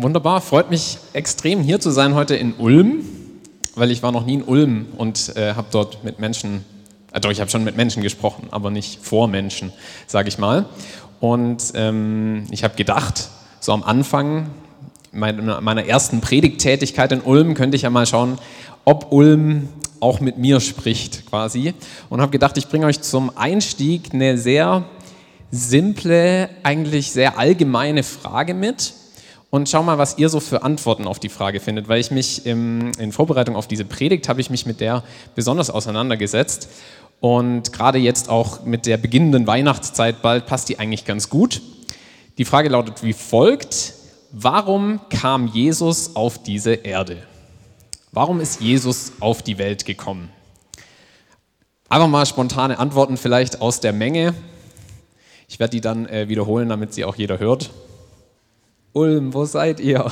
Wunderbar, freut mich extrem hier zu sein heute in Ulm, weil ich war noch nie in Ulm und äh, habe dort mit Menschen, äh, doch ich habe schon mit Menschen gesprochen, aber nicht vor Menschen, sage ich mal. Und ähm, ich habe gedacht, so am Anfang meiner, meiner ersten Predigttätigkeit in Ulm könnte ich ja mal schauen, ob Ulm auch mit mir spricht quasi. Und habe gedacht, ich bringe euch zum Einstieg eine sehr simple, eigentlich sehr allgemeine Frage mit und schau mal, was ihr so für Antworten auf die Frage findet, weil ich mich im, in Vorbereitung auf diese Predigt habe ich mich mit der besonders auseinandergesetzt und gerade jetzt auch mit der beginnenden Weihnachtszeit bald passt die eigentlich ganz gut. Die Frage lautet wie folgt: Warum kam Jesus auf diese Erde? Warum ist Jesus auf die Welt gekommen? Einfach mal spontane Antworten vielleicht aus der Menge. Ich werde die dann äh, wiederholen, damit sie auch jeder hört. Ulm, wo seid ihr?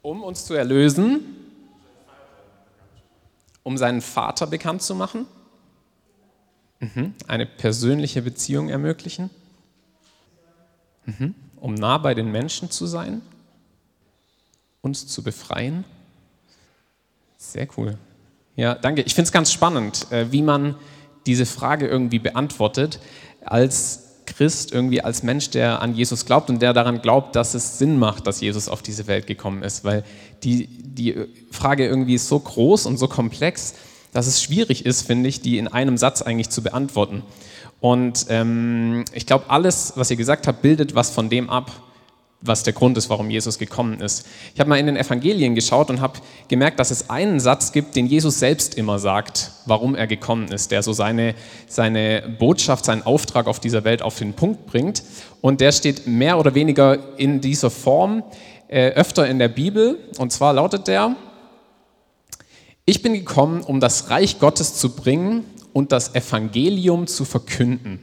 um uns zu erlösen, um seinen Vater bekannt zu machen, mhm. eine persönliche Beziehung ermöglichen, mhm. um nah bei den Menschen zu sein, uns zu befreien. Sehr cool. Ja, danke. Ich finde es ganz spannend, äh, wie man diese Frage irgendwie beantwortet, als Christ, irgendwie als Mensch, der an Jesus glaubt und der daran glaubt, dass es Sinn macht, dass Jesus auf diese Welt gekommen ist. Weil die, die Frage irgendwie ist so groß und so komplex, dass es schwierig ist, finde ich, die in einem Satz eigentlich zu beantworten. Und ähm, ich glaube, alles, was ihr gesagt habt, bildet was von dem ab, was der Grund ist, warum Jesus gekommen ist. Ich habe mal in den Evangelien geschaut und habe gemerkt, dass es einen Satz gibt, den Jesus selbst immer sagt, warum er gekommen ist, der so seine, seine Botschaft, seinen Auftrag auf dieser Welt auf den Punkt bringt. Und der steht mehr oder weniger in dieser Form äh, öfter in der Bibel. Und zwar lautet der, ich bin gekommen, um das Reich Gottes zu bringen und das Evangelium zu verkünden.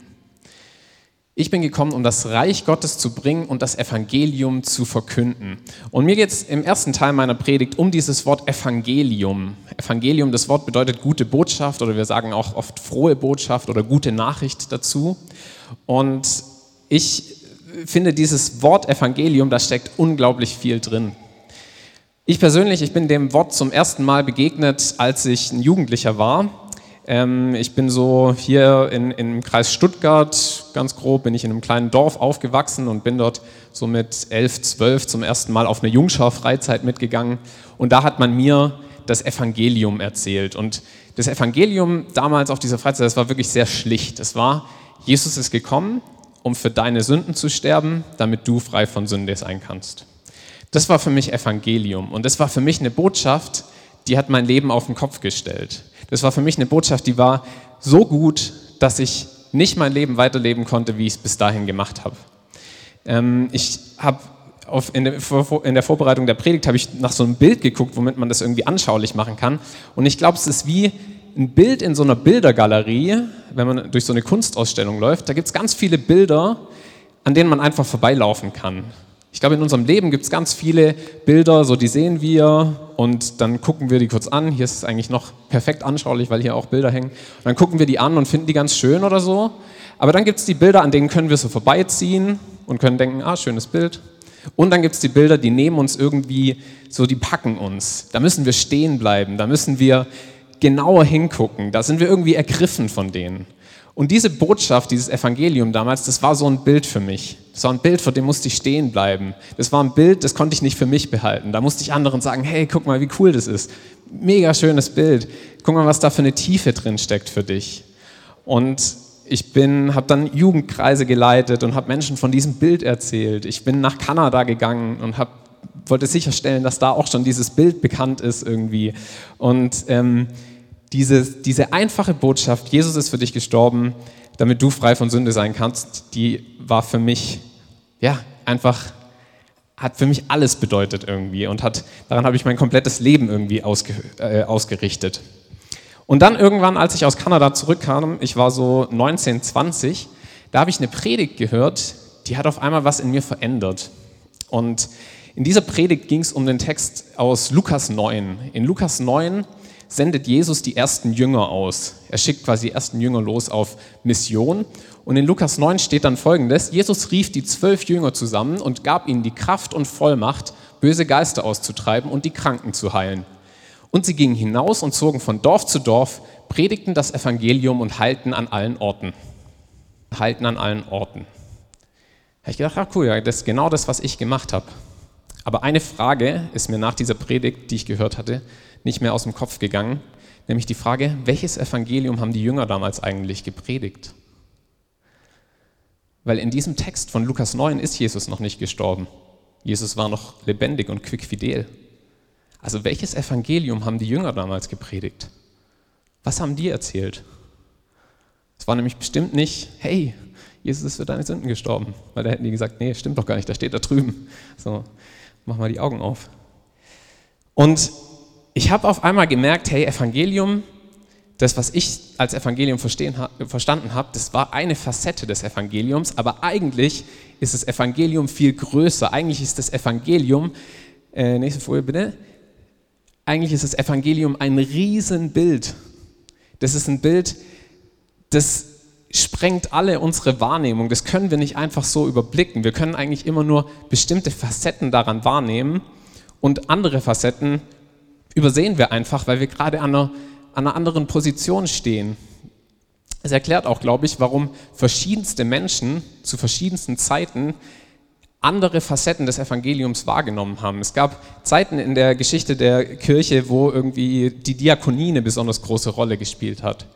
Ich bin gekommen, um das Reich Gottes zu bringen und das Evangelium zu verkünden. Und mir geht es im ersten Teil meiner Predigt um dieses Wort Evangelium. Evangelium, das Wort bedeutet gute Botschaft oder wir sagen auch oft frohe Botschaft oder gute Nachricht dazu. Und ich finde dieses Wort Evangelium, da steckt unglaublich viel drin. Ich persönlich, ich bin dem Wort zum ersten Mal begegnet, als ich ein Jugendlicher war ähm, ich bin so hier in, im Kreis Stuttgart, ganz grob, bin ich in einem kleinen Dorf aufgewachsen und bin dort so mit elf, zwölf zum ersten Mal auf eine Jungschar-Freizeit mitgegangen. Und da hat man mir das Evangelium erzählt. Und das Evangelium damals auf dieser Freizeit, das war wirklich sehr schlicht. Es war, Jesus ist gekommen, um für deine Sünden zu sterben, damit du frei von Sünde sein kannst. Das war für mich Evangelium. Und das war für mich eine Botschaft, die hat mein Leben auf den Kopf gestellt. Das war für mich eine Botschaft, die war so gut, dass ich nicht mein Leben weiterleben konnte, wie ich es bis dahin gemacht habe. Ähm, ich habe in, in der Vorbereitung der Predigt habe ich nach so einem Bild geguckt, womit man das irgendwie anschaulich machen kann. Und ich glaube, es ist wie ein Bild in so einer Bildergalerie, wenn man durch so eine Kunstausstellung läuft. Da gibt es ganz viele Bilder, an denen man einfach vorbeilaufen kann. Ich glaube, in unserem Leben gibt es ganz viele Bilder, so die sehen wir und dann gucken wir die kurz an. Hier ist es eigentlich noch perfekt anschaulich, weil hier auch Bilder hängen. Und dann gucken wir die an und finden die ganz schön oder so. Aber dann gibt es die Bilder, an denen können wir so vorbeiziehen und können denken, ah, schönes Bild. Und dann gibt es die Bilder, die nehmen uns irgendwie, so die packen uns. Da müssen wir stehen bleiben, da müssen wir genauer hingucken, da sind wir irgendwie ergriffen von denen. Und diese Botschaft, dieses Evangelium damals, das war so ein Bild für mich. Das war ein Bild, vor dem musste ich stehen bleiben. Das war ein Bild, das konnte ich nicht für mich behalten. Da musste ich anderen sagen, hey, guck mal, wie cool das ist. Mega schönes Bild. Guck mal, was da für eine Tiefe drin steckt für dich. Und ich habe dann Jugendkreise geleitet und habe Menschen von diesem Bild erzählt. Ich bin nach Kanada gegangen und hab, wollte sicherstellen, dass da auch schon dieses Bild bekannt ist irgendwie. Und ähm, diese, diese einfache Botschaft, Jesus ist für dich gestorben, damit du frei von Sünde sein kannst, die war für mich, ja, einfach, hat für mich alles bedeutet irgendwie und hat, daran habe ich mein komplettes Leben irgendwie ausge, äh, ausgerichtet. Und dann irgendwann, als ich aus Kanada zurückkam, ich war so 19, 20, da habe ich eine Predigt gehört, die hat auf einmal was in mir verändert. Und in dieser Predigt ging es um den Text aus Lukas 9. In Lukas 9 sendet Jesus die ersten Jünger aus. Er schickt quasi die ersten Jünger los auf Mission. Und in Lukas 9 steht dann folgendes: Jesus rief die zwölf Jünger zusammen und gab ihnen die Kraft und Vollmacht, böse Geister auszutreiben und die Kranken zu heilen. Und sie gingen hinaus und zogen von Dorf zu Dorf, predigten das Evangelium und heilten an allen Orten. Halten an allen Orten. Da habe ich gedacht, ah cool, ja, das ist genau das, was ich gemacht habe. Aber eine Frage ist mir nach dieser Predigt, die ich gehört hatte, nicht mehr aus dem Kopf gegangen, nämlich die Frage, welches Evangelium haben die Jünger damals eigentlich gepredigt? Weil in diesem Text von Lukas 9 ist Jesus noch nicht gestorben. Jesus war noch lebendig und quickfidel. Also welches Evangelium haben die Jünger damals gepredigt? Was haben die erzählt? Es war nämlich bestimmt nicht, hey, Jesus ist für deine Sünden gestorben. Weil da hätten die gesagt, nee, stimmt doch gar nicht, da steht da drüben. So, mach mal die Augen auf. Und ich habe auf einmal gemerkt, hey, Evangelium, das, was ich als Evangelium verstanden habe, das war eine Facette des Evangeliums, aber eigentlich ist das Evangelium viel größer. Eigentlich ist das Evangelium, äh, nächste Folie bitte, eigentlich ist das Evangelium ein Riesenbild. Das ist ein Bild, das sprengt alle unsere Wahrnehmung. Das können wir nicht einfach so überblicken. Wir können eigentlich immer nur bestimmte Facetten daran wahrnehmen und andere Facetten übersehen wir einfach, weil wir gerade an einer, an einer anderen Position stehen. Es erklärt auch, glaube ich, warum verschiedenste Menschen zu verschiedensten Zeiten andere Facetten des Evangeliums wahrgenommen haben. Es gab Zeiten in der Geschichte der Kirche, wo irgendwie die Diakonie eine besonders große Rolle gespielt hat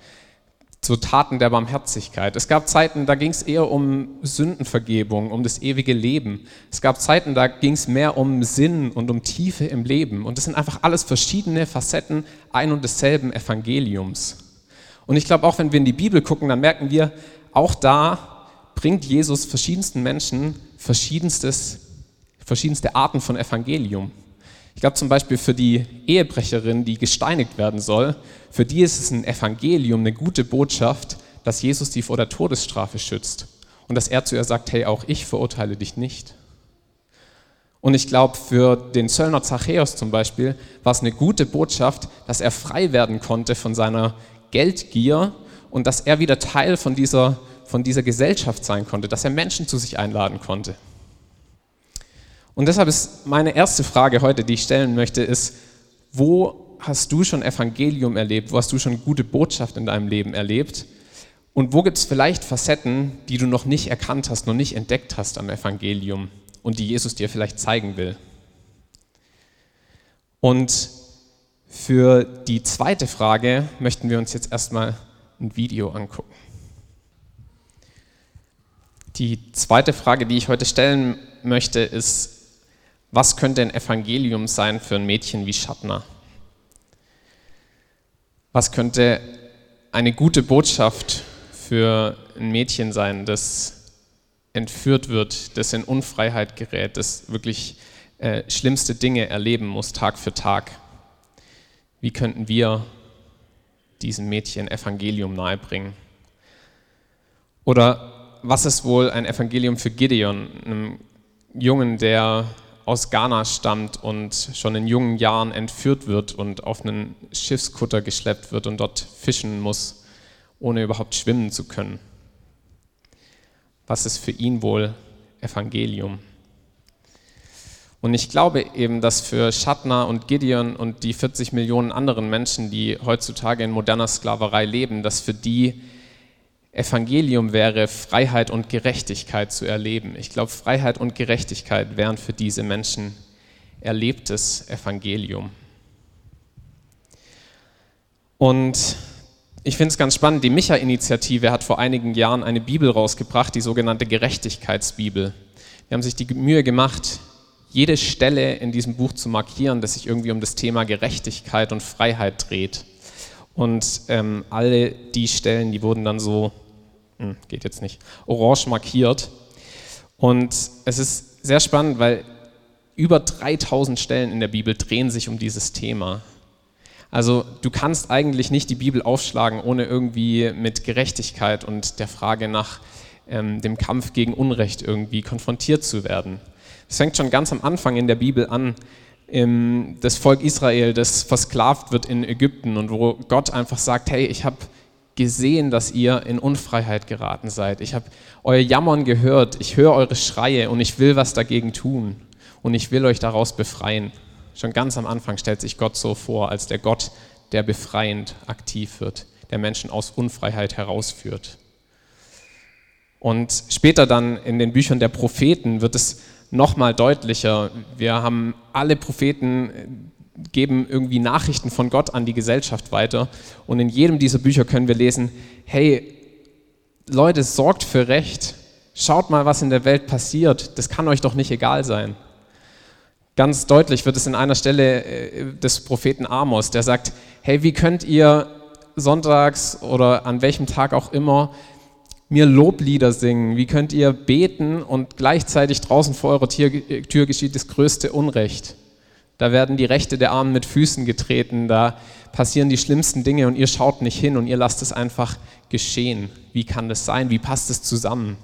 so Taten der Barmherzigkeit. Es gab Zeiten, da ging es eher um Sündenvergebung, um das ewige Leben. Es gab Zeiten, da ging es mehr um Sinn und um Tiefe im Leben. Und das sind einfach alles verschiedene Facetten ein und desselben Evangeliums. Und ich glaube, auch wenn wir in die Bibel gucken, dann merken wir, auch da bringt Jesus verschiedensten Menschen verschiedenstes, verschiedenste Arten von Evangelium. Ich glaube zum Beispiel für die Ehebrecherin, die gesteinigt werden soll, für die ist es ein Evangelium, eine gute Botschaft, dass Jesus sie vor der Todesstrafe schützt und dass er zu ihr sagt, hey, auch ich verurteile dich nicht. Und ich glaube, für den Zöllner Zachäus zum Beispiel war es eine gute Botschaft, dass er frei werden konnte von seiner Geldgier und dass er wieder Teil von dieser, von dieser Gesellschaft sein konnte, dass er Menschen zu sich einladen konnte. Und deshalb ist meine erste Frage heute, die ich stellen möchte, ist, wo hast du schon Evangelium erlebt? Wo hast du schon gute Botschaft in deinem Leben erlebt? Und wo gibt es vielleicht Facetten, die du noch nicht erkannt hast, noch nicht entdeckt hast am Evangelium und die Jesus dir vielleicht zeigen will? Und für die zweite Frage möchten wir uns jetzt erstmal ein Video angucken. Die zweite Frage, die ich heute stellen möchte, ist, was könnte ein Evangelium sein für ein Mädchen wie Schattner? Was könnte eine gute Botschaft für ein Mädchen sein, das entführt wird, das in Unfreiheit gerät, das wirklich äh, schlimmste Dinge erleben muss, Tag für Tag? Wie könnten wir diesem Mädchen Evangelium nahebringen? Oder was ist wohl ein Evangelium für Gideon, einem Jungen, der aus Ghana stammt und schon in jungen Jahren entführt wird und auf einen Schiffskutter geschleppt wird und dort fischen muss, ohne überhaupt schwimmen zu können. Was ist für ihn wohl Evangelium? Und ich glaube eben, dass für Shatner und Gideon und die 40 Millionen anderen Menschen, die heutzutage in moderner Sklaverei leben, dass für die Evangelium wäre, Freiheit und Gerechtigkeit zu erleben. Ich glaube, Freiheit und Gerechtigkeit wären für diese Menschen erlebtes Evangelium. Und ich finde es ganz spannend, die Micha-Initiative hat vor einigen Jahren eine Bibel rausgebracht, die sogenannte Gerechtigkeitsbibel. Die haben sich die Mühe gemacht, jede Stelle in diesem Buch zu markieren, das sich irgendwie um das Thema Gerechtigkeit und Freiheit dreht. Und ähm, alle die Stellen, die wurden dann so hm, geht jetzt nicht, orange markiert. Und es ist sehr spannend, weil über 3000 Stellen in der Bibel drehen sich um dieses Thema. Also du kannst eigentlich nicht die Bibel aufschlagen, ohne irgendwie mit Gerechtigkeit und der Frage nach ähm, dem Kampf gegen Unrecht irgendwie konfrontiert zu werden. Es fängt schon ganz am Anfang in der Bibel an, das Volk Israel, das versklavt wird in Ägypten und wo Gott einfach sagt, hey, ich habe gesehen, dass ihr in Unfreiheit geraten seid. Ich habe euer Jammern gehört, ich höre eure Schreie und ich will was dagegen tun und ich will euch daraus befreien. Schon ganz am Anfang stellt sich Gott so vor, als der Gott, der befreiend aktiv wird, der Menschen aus Unfreiheit herausführt. Und später dann in den Büchern der Propheten wird es nochmal deutlicher. Wir haben alle Propheten geben irgendwie Nachrichten von Gott an die Gesellschaft weiter. Und in jedem dieser Bücher können wir lesen, hey, Leute, sorgt für Recht. Schaut mal, was in der Welt passiert. Das kann euch doch nicht egal sein. Ganz deutlich wird es in einer Stelle äh, des Propheten Amos, der sagt, hey, wie könnt ihr sonntags oder an welchem Tag auch immer mir Loblieder singen? Wie könnt ihr beten und gleichzeitig draußen vor eurer Tür geschieht das größte Unrecht? Da werden die Rechte der Armen mit Füßen getreten, da passieren die schlimmsten Dinge und ihr schaut nicht hin und ihr lasst es einfach geschehen. Wie kann das sein? Wie passt es zusammen?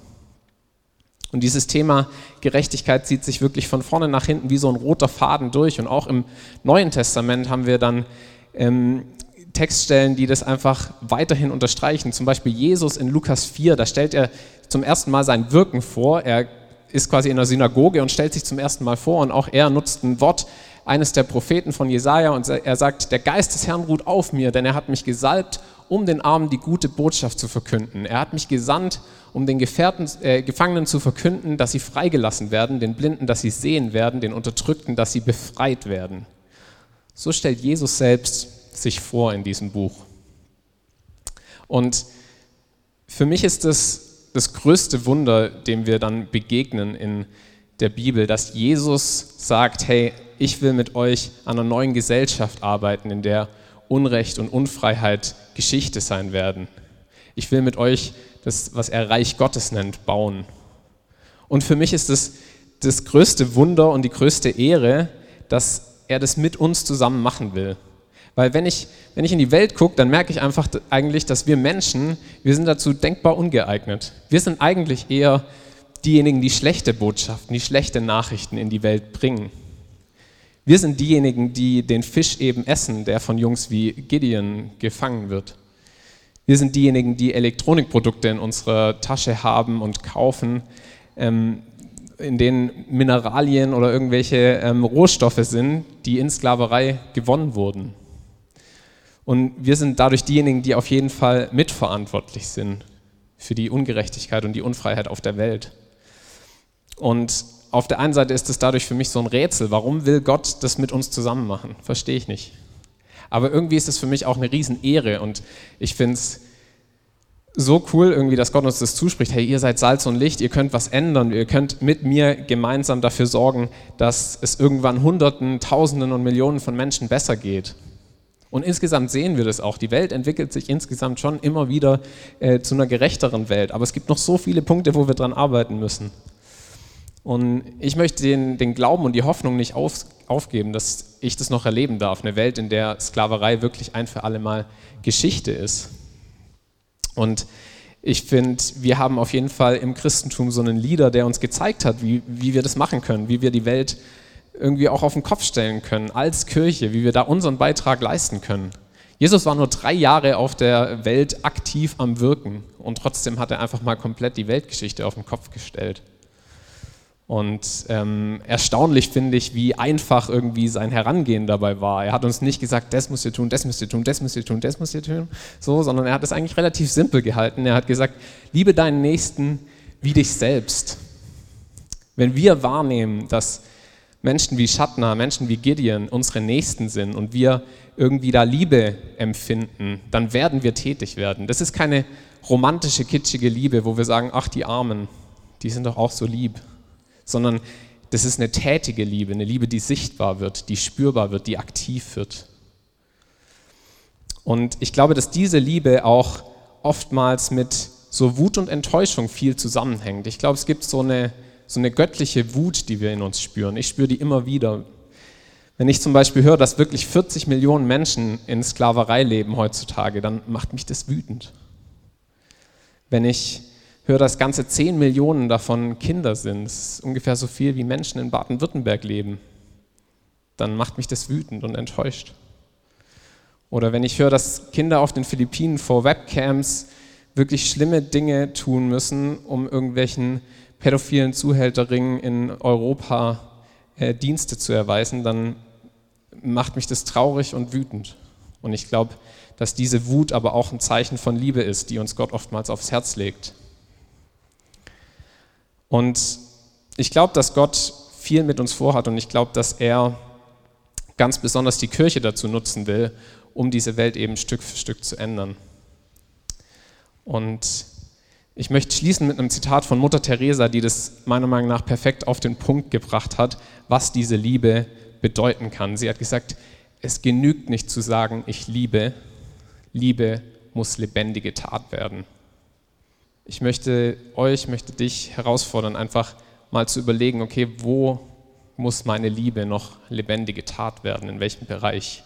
Und dieses Thema Gerechtigkeit zieht sich wirklich von vorne nach hinten wie so ein roter Faden durch. Und auch im Neuen Testament haben wir dann ähm, Textstellen, die das einfach weiterhin unterstreichen. Zum Beispiel Jesus in Lukas 4, da stellt er zum ersten Mal sein Wirken vor. Er ist quasi in der Synagoge und stellt sich zum ersten Mal vor und auch er nutzt ein Wort eines der Propheten von Jesaja und er sagt: Der Geist des Herrn ruht auf mir, denn er hat mich gesalbt, um den Armen die gute Botschaft zu verkünden. Er hat mich gesandt, um den Gefährten, äh, Gefangenen zu verkünden, dass sie freigelassen werden, den Blinden, dass sie sehen werden, den Unterdrückten, dass sie befreit werden. So stellt Jesus selbst sich vor in diesem Buch. Und für mich ist das das größte Wunder, dem wir dann begegnen in der Bibel, dass Jesus sagt, hey, ich will mit euch an einer neuen Gesellschaft arbeiten, in der Unrecht und Unfreiheit Geschichte sein werden. Ich will mit euch das, was er Reich Gottes nennt, bauen. Und für mich ist es das, das größte Wunder und die größte Ehre, dass er das mit uns zusammen machen will. Weil wenn ich, wenn ich in die Welt gucke, dann merke ich einfach eigentlich, dass wir Menschen, wir sind dazu denkbar ungeeignet. Wir sind eigentlich eher diejenigen, die schlechte Botschaften, die schlechte Nachrichten in die Welt bringen. Wir sind diejenigen, die den Fisch eben essen, der von Jungs wie Gideon gefangen wird. Wir sind diejenigen, die Elektronikprodukte in unserer Tasche haben und kaufen, ähm, in denen Mineralien oder irgendwelche ähm, Rohstoffe sind, die in Sklaverei gewonnen wurden. Und wir sind dadurch diejenigen, die auf jeden Fall mitverantwortlich sind für die Ungerechtigkeit und die Unfreiheit auf der Welt. Und auf der einen Seite ist es dadurch für mich so ein Rätsel. Warum will Gott das mit uns zusammen machen? Verstehe ich nicht. Aber irgendwie ist es für mich auch eine Riesenehre und ich finde es so cool irgendwie, dass Gott uns das zuspricht. Hey, ihr seid Salz und Licht, ihr könnt was ändern, ihr könnt mit mir gemeinsam dafür sorgen, dass es irgendwann Hunderten, Tausenden und Millionen von Menschen besser geht. Und insgesamt sehen wir das auch. Die Welt entwickelt sich insgesamt schon immer wieder äh, zu einer gerechteren Welt. Aber es gibt noch so viele Punkte, wo wir dran arbeiten müssen. Und ich möchte den, den Glauben und die Hoffnung nicht auf, aufgeben, dass ich das noch erleben darf. Eine Welt, in der Sklaverei wirklich ein für alle Mal Geschichte ist. Und ich finde, wir haben auf jeden Fall im Christentum so einen Leader, der uns gezeigt hat, wie, wie wir das machen können, wie wir die Welt irgendwie auch auf den Kopf stellen können als Kirche, wie wir da unseren Beitrag leisten können. Jesus war nur drei Jahre auf der Welt aktiv am Wirken und trotzdem hat er einfach mal komplett die Weltgeschichte auf den Kopf gestellt. Und ähm, erstaunlich finde ich, wie einfach irgendwie sein Herangehen dabei war. Er hat uns nicht gesagt, das müsst ihr tun, das müsst ihr tun, das müsst ihr tun, das müsst ihr tun, so, sondern er hat es eigentlich relativ simpel gehalten. Er hat gesagt, liebe deinen Nächsten wie dich selbst. Wenn wir wahrnehmen, dass Menschen wie Shatna, Menschen wie Gideon unsere Nächsten sind und wir irgendwie da Liebe empfinden, dann werden wir tätig werden. Das ist keine romantische, kitschige Liebe, wo wir sagen, ach die Armen, die sind doch auch so lieb, sondern das ist eine tätige Liebe, eine Liebe, die sichtbar wird, die spürbar wird, die aktiv wird. Und ich glaube, dass diese Liebe auch oftmals mit so Wut und Enttäuschung viel zusammenhängt. Ich glaube, es gibt so eine so eine göttliche Wut, die wir in uns spüren. Ich spüre die immer wieder. Wenn ich zum Beispiel höre, dass wirklich 40 Millionen Menschen in Sklaverei leben heutzutage, dann macht mich das wütend. Wenn ich höre, dass ganze 10 Millionen davon Kinder sind, das ist ungefähr so viel wie Menschen in Baden-Württemberg leben, dann macht mich das wütend und enttäuscht. Oder wenn ich höre, dass Kinder auf den Philippinen vor Webcams wirklich schlimme Dinge tun müssen, um irgendwelchen pädophilen Zuhälterringen in Europa äh, Dienste zu erweisen, dann macht mich das traurig und wütend. Und ich glaube, dass diese Wut aber auch ein Zeichen von Liebe ist, die uns Gott oftmals aufs Herz legt. Und ich glaube, dass Gott viel mit uns vorhat und ich glaube, dass er ganz besonders die Kirche dazu nutzen will, um diese Welt eben Stück für Stück zu ändern. Und ich möchte schließen mit einem Zitat von Mutter Teresa, die das meiner Meinung nach perfekt auf den Punkt gebracht hat, was diese Liebe bedeuten kann. Sie hat gesagt, es genügt nicht zu sagen, ich liebe, Liebe muss lebendige Tat werden. Ich möchte euch, möchte dich herausfordern, einfach mal zu überlegen, okay, wo muss meine Liebe noch lebendige Tat werden, in welchem Bereich?